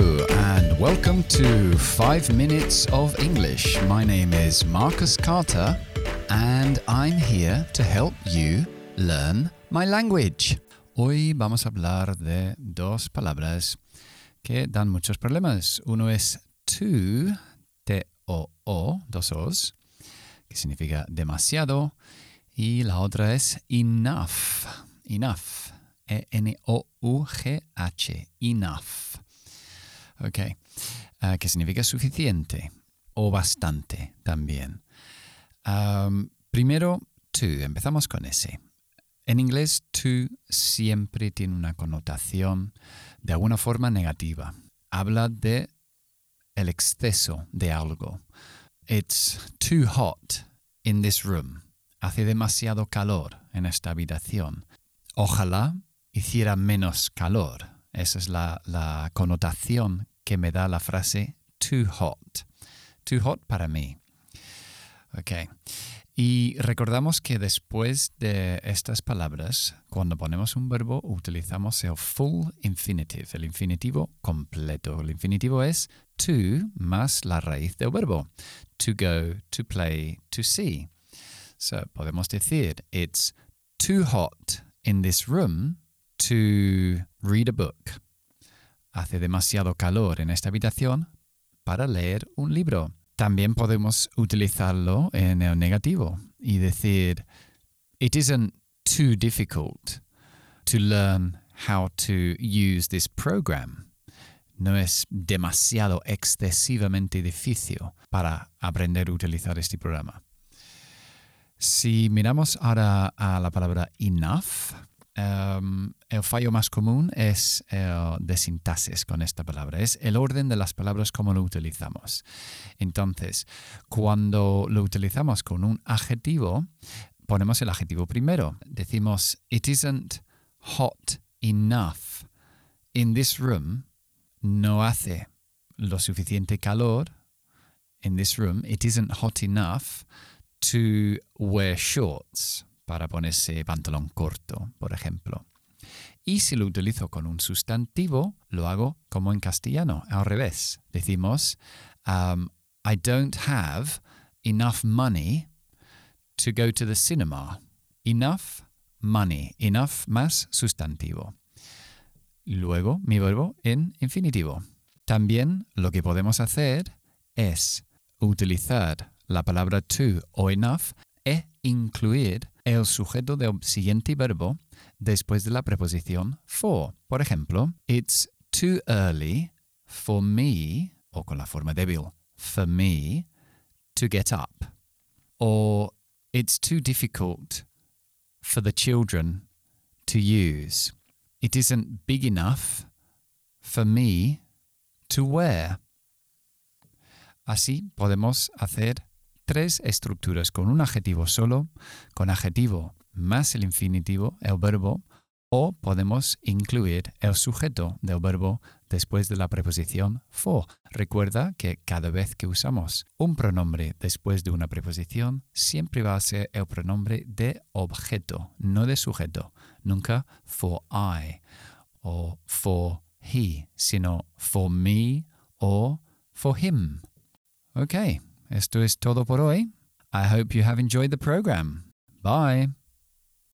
And welcome to 5 Minutes of English. My name is Marcus Carter, and I'm here to help you learn my language. Hoy vamos a hablar de dos palabras que dan muchos problemas. Uno es too, T-O-O, dos O's, que significa demasiado, y la otra es enough, enough, E-N-O-U-G-H, enough. Ok, uh, que significa suficiente o bastante también. Primero, to, empezamos con ese. En inglés, to siempre tiene una connotación de alguna forma negativa. Habla de el exceso de algo. It's too hot in this room. Hace demasiado calor en esta habitación. Ojalá hiciera menos calor. Esa es la, la connotación que me da la frase too hot. Too hot para mí. Ok. Y recordamos que después de estas palabras, cuando ponemos un verbo, utilizamos el full infinitive, el infinitivo completo. El infinitivo es to más la raíz del verbo. To go, to play, to see. So podemos decir, it's too hot in this room to read a book. Hace demasiado calor en esta habitación para leer un libro. También podemos utilizarlo en el negativo y decir, it isn't too difficult to learn how to use this program. No es demasiado excesivamente difícil para aprender a utilizar este programa. Si miramos ahora a la palabra enough, um, el fallo más común es el de sintaxis con esta palabra. Es el orden de las palabras como lo utilizamos. Entonces, cuando lo utilizamos con un adjetivo, ponemos el adjetivo primero. Decimos, it isn't hot enough in this room. No hace lo suficiente calor in this room. It isn't hot enough to wear shorts para ponerse pantalón corto, por ejemplo. Y si lo utilizo con un sustantivo, lo hago como en castellano, al revés. Decimos, um, I don't have enough money to go to the cinema. Enough money. Enough más sustantivo. Luego mi verbo en infinitivo. También lo que podemos hacer es utilizar la palabra to o enough e incluir el sujeto del siguiente verbo después de la preposición for. Por ejemplo, it's too early for me, o con la forma débil, for me, to get up. Or it's too difficult for the children to use. It isn't big enough for me to wear. Así podemos hacer tres estructuras con un adjetivo solo, con adjetivo más el infinitivo, el verbo, o podemos incluir el sujeto del verbo después de la preposición for. Recuerda que cada vez que usamos un pronombre después de una preposición, siempre va a ser el pronombre de objeto, no de sujeto. Nunca for I o for he, sino for me o for him. Okay. Esto es todo por hoy. I hope you have enjoyed the program. Bye.